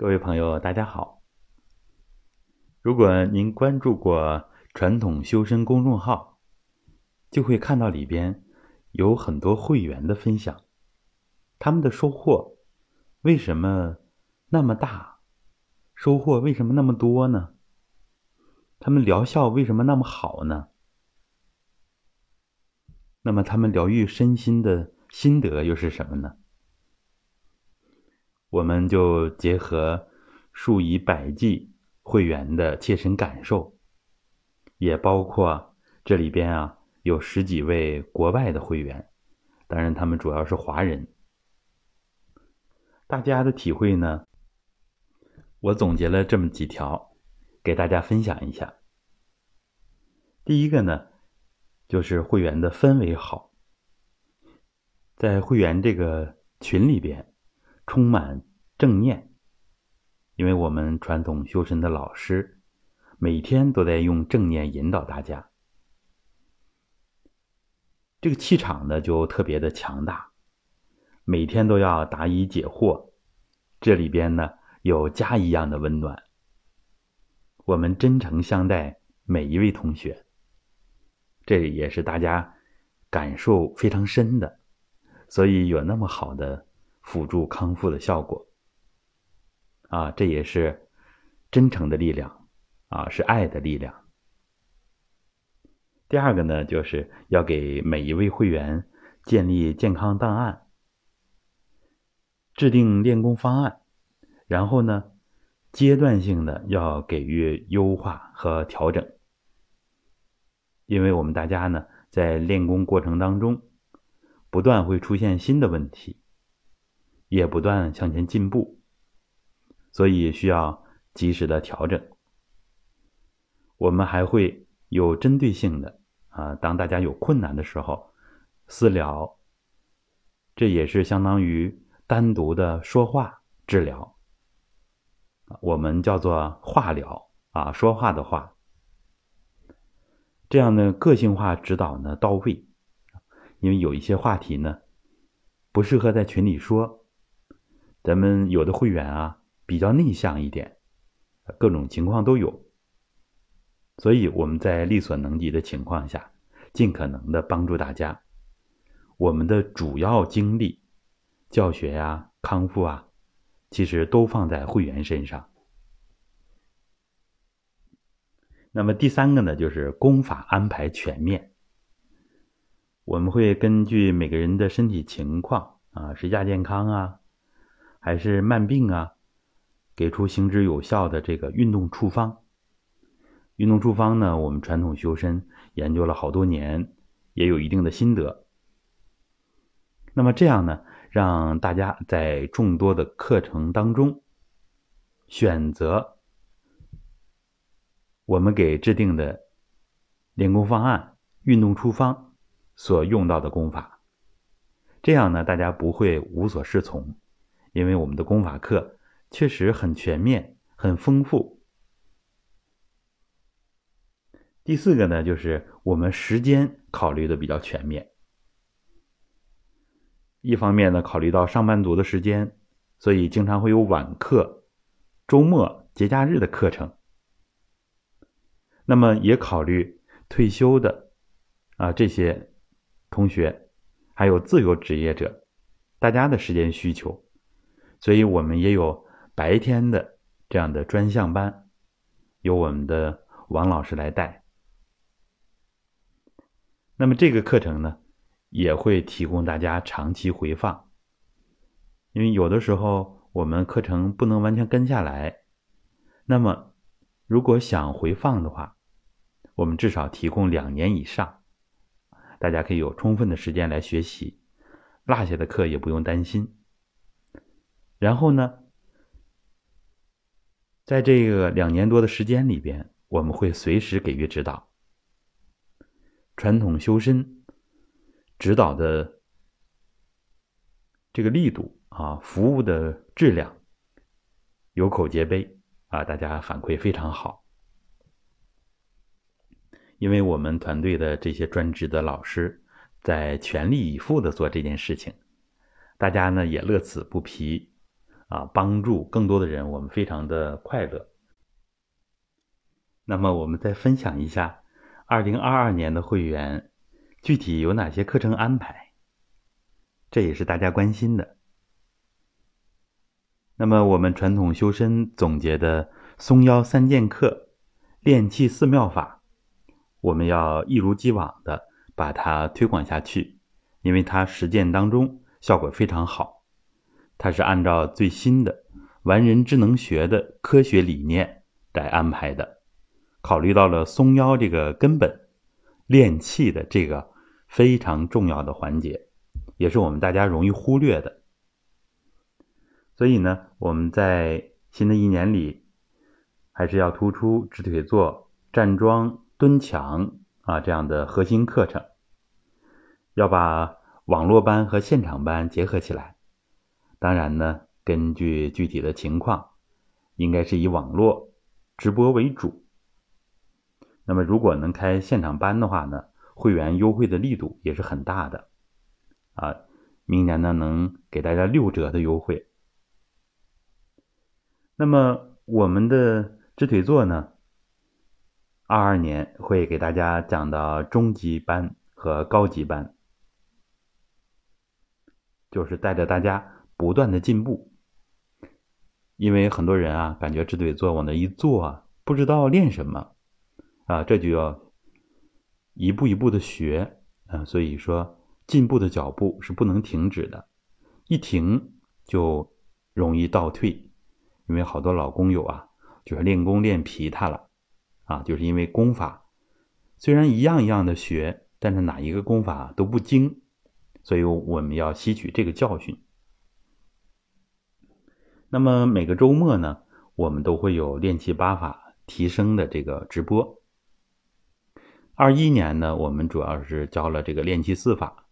各位朋友，大家好。如果您关注过传统修身公众号，就会看到里边有很多会员的分享，他们的收获为什么那么大？收获为什么那么多呢？他们疗效为什么那么好呢？那么他们疗愈身心的心得又是什么呢？我们就结合数以百计会员的切身感受，也包括这里边啊有十几位国外的会员，当然他们主要是华人。大家的体会呢，我总结了这么几条，给大家分享一下。第一个呢，就是会员的氛围好，在会员这个群里边。充满正念，因为我们传统修身的老师每天都在用正念引导大家，这个气场呢就特别的强大，每天都要答疑解惑，这里边呢有家一样的温暖，我们真诚相待每一位同学，这也是大家感受非常深的，所以有那么好的。辅助康复的效果，啊，这也是真诚的力量，啊，是爱的力量。第二个呢，就是要给每一位会员建立健康档案，制定练功方案，然后呢，阶段性的要给予优化和调整，因为我们大家呢，在练功过程当中，不断会出现新的问题。也不断向前进步，所以需要及时的调整。我们还会有针对性的啊，当大家有困难的时候，私聊，这也是相当于单独的说话治疗，我们叫做话疗啊，说话的话，这样的个性化指导呢到位，因为有一些话题呢不适合在群里说。咱们有的会员啊比较内向一点，各种情况都有，所以我们在力所能及的情况下，尽可能的帮助大家。我们的主要精力、教学呀、康复啊，其实都放在会员身上。那么第三个呢，就是功法安排全面。我们会根据每个人的身体情况啊，是亚健康啊。还是慢病啊，给出行之有效的这个运动处方。运动处方呢，我们传统修身研究了好多年，也有一定的心得。那么这样呢，让大家在众多的课程当中选择我们给制定的练功方案、运动处方所用到的功法。这样呢，大家不会无所适从。因为我们的功法课确实很全面、很丰富。第四个呢，就是我们时间考虑的比较全面。一方面呢，考虑到上班族的时间，所以经常会有晚课、周末、节假日的课程。那么也考虑退休的啊这些同学，还有自由职业者，大家的时间需求。所以我们也有白天的这样的专项班，由我们的王老师来带。那么这个课程呢，也会提供大家长期回放，因为有的时候我们课程不能完全跟下来，那么如果想回放的话，我们至少提供两年以上，大家可以有充分的时间来学习，落下的课也不用担心。然后呢，在这个两年多的时间里边，我们会随时给予指导。传统修身指导的这个力度啊，服务的质量有口皆碑啊，大家反馈非常好。因为我们团队的这些专职的老师在全力以赴的做这件事情，大家呢也乐此不疲。啊，帮助更多的人，我们非常的快乐。那么，我们再分享一下二零二二年的会员具体有哪些课程安排，这也是大家关心的。那么，我们传统修身总结的松腰三剑客、练气四妙法，我们要一如既往的把它推广下去，因为它实践当中效果非常好。它是按照最新的完人智能学的科学理念来安排的，考虑到了松腰这个根本练气的这个非常重要的环节，也是我们大家容易忽略的。所以呢，我们在新的一年里，还是要突出直腿坐、站桩、蹲墙啊这样的核心课程，要把网络班和现场班结合起来。当然呢，根据具体的情况，应该是以网络直播为主。那么，如果能开现场班的话呢，会员优惠的力度也是很大的，啊，明年呢能给大家六折的优惠。那么，我们的直腿坐呢，二二年会给大家讲到中级班和高级班，就是带着大家。不断的进步，因为很多人啊，感觉直腿坐往那一坐啊，不知道练什么。啊，这就要一步一步的学啊，所以说进步的脚步是不能停止的，一停就容易倒退，因为好多老工友啊，就是练功练疲沓了。啊，就是因为功法虽然一样一样的学，但是哪一个功法都不精，所以我们要吸取这个教训。那么每个周末呢，我们都会有练气八法提升的这个直播。二一年呢，我们主要是教了这个练气四法：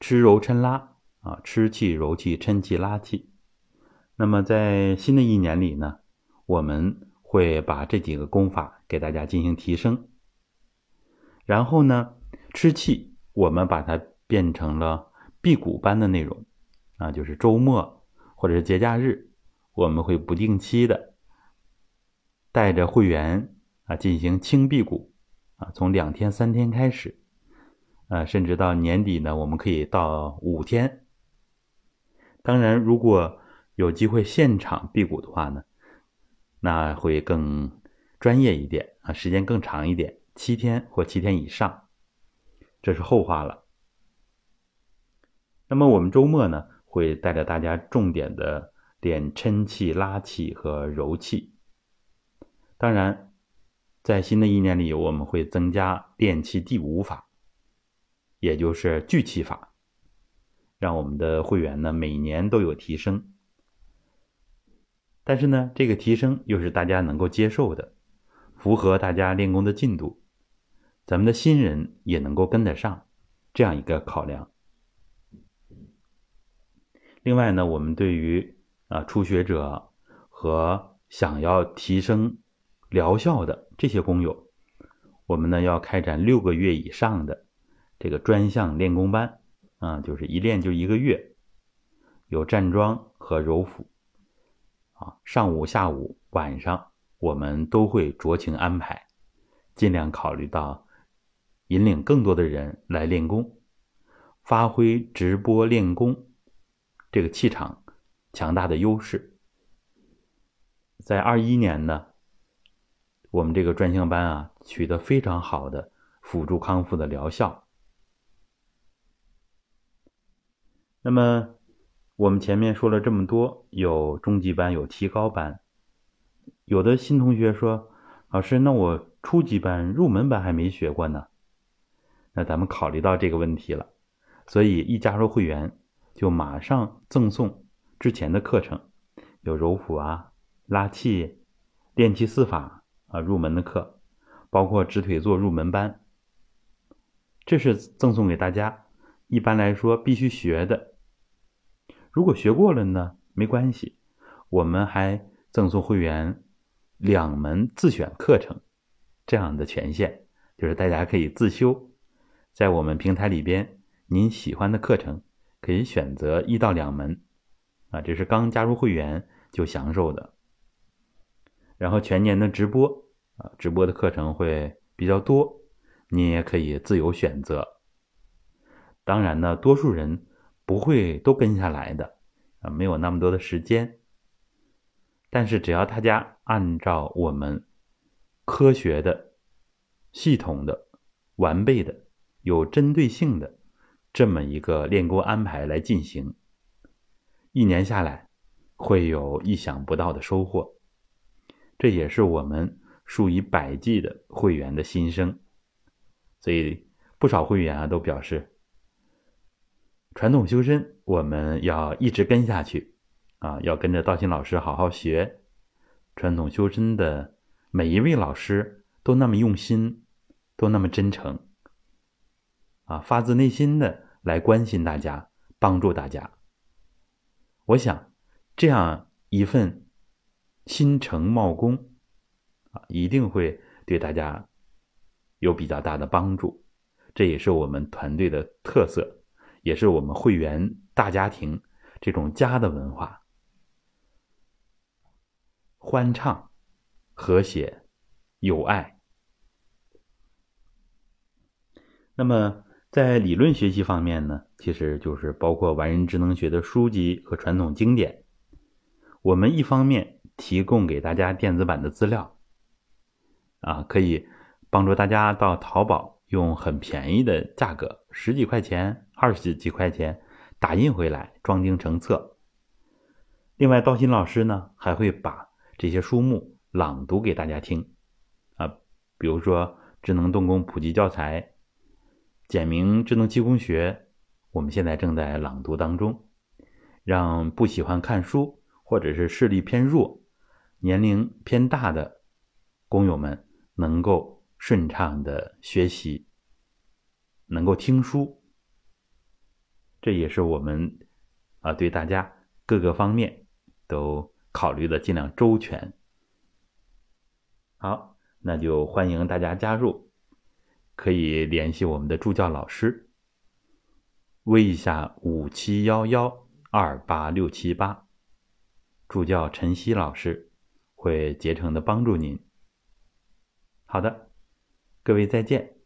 吃揉抻拉啊，吃气揉气，抻气拉气。那么在新的一年里呢，我们会把这几个功法给大家进行提升。然后呢，吃气我们把它变成了辟谷班的内容啊，就是周末。或者是节假日，我们会不定期的带着会员啊进行轻辟谷啊，从两天三天开始，啊，甚至到年底呢，我们可以到五天。当然，如果有机会现场辟谷的话呢，那会更专业一点啊，时间更长一点，七天或七天以上，这是后话了。那么我们周末呢？会带着大家重点的练抻气、拉气和揉气。当然，在新的一年里，我们会增加练气第五法，也就是聚气法，让我们的会员呢每年都有提升。但是呢，这个提升又是大家能够接受的，符合大家练功的进度，咱们的新人也能够跟得上，这样一个考量。另外呢，我们对于啊初学者和想要提升疗效的这些工友，我们呢要开展六个月以上的这个专项练功班啊，就是一练就一个月，有站桩和揉腹啊，上午、下午、晚上我们都会酌情安排，尽量考虑到引领更多的人来练功，发挥直播练功。这个气场强大的优势，在二一年呢，我们这个专项班啊取得非常好的辅助康复的疗效。那么我们前面说了这么多，有中级班，有提高班，有的新同学说：“老师，那我初级班、入门班还没学过呢。”那咱们考虑到这个问题了，所以一加入会员。就马上赠送之前的课程，有揉腹啊、拉气、练气四法啊入门的课，包括直腿坐入门班，这是赠送给大家。一般来说必须学的，如果学过了呢，没关系，我们还赠送会员两门自选课程这样的权限，就是大家可以自修，在我们平台里边您喜欢的课程。可以选择一到两门，啊，这是刚加入会员就享受的。然后全年的直播啊，直播的课程会比较多，你也可以自由选择。当然呢，多数人不会都跟下来的啊，没有那么多的时间。但是只要大家按照我们科学的、系统的、完备的、有针对性的这么一个练功安排来进行，一年下来会有意想不到的收获。这也是我们数以百计的会员的心声，所以不少会员啊都表示，传统修身我们要一直跟下去，啊，要跟着道心老师好好学。传统修身的每一位老师都那么用心，都那么真诚，啊，发自内心的来关心大家，帮助大家。我想，这样一份。心诚茂功，啊，一定会对大家有比较大的帮助。这也是我们团队的特色，也是我们会员大家庭这种家的文化：欢畅、和谐、友爱。那么，在理论学习方面呢，其实就是包括完人智能学的书籍和传统经典。我们一方面。提供给大家电子版的资料，啊，可以帮助大家到淘宝用很便宜的价格，十几块钱、二十几块钱打印回来，装订成册。另外，道新老师呢还会把这些书目朗读给大家听，啊，比如说《智能动工普及教材》《简明智能气功学》，我们现在正在朗读当中，让不喜欢看书或者是视力偏弱。年龄偏大的工友们能够顺畅的学习，能够听书，这也是我们啊对大家各个方面都考虑的尽量周全。好，那就欢迎大家加入，可以联系我们的助教老师，微一下五七幺幺二八六七八，助教陈曦老师。会竭诚的帮助您。好的，各位再见。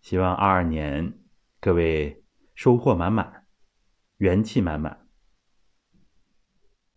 希望二二年各位收获满满，元气满满。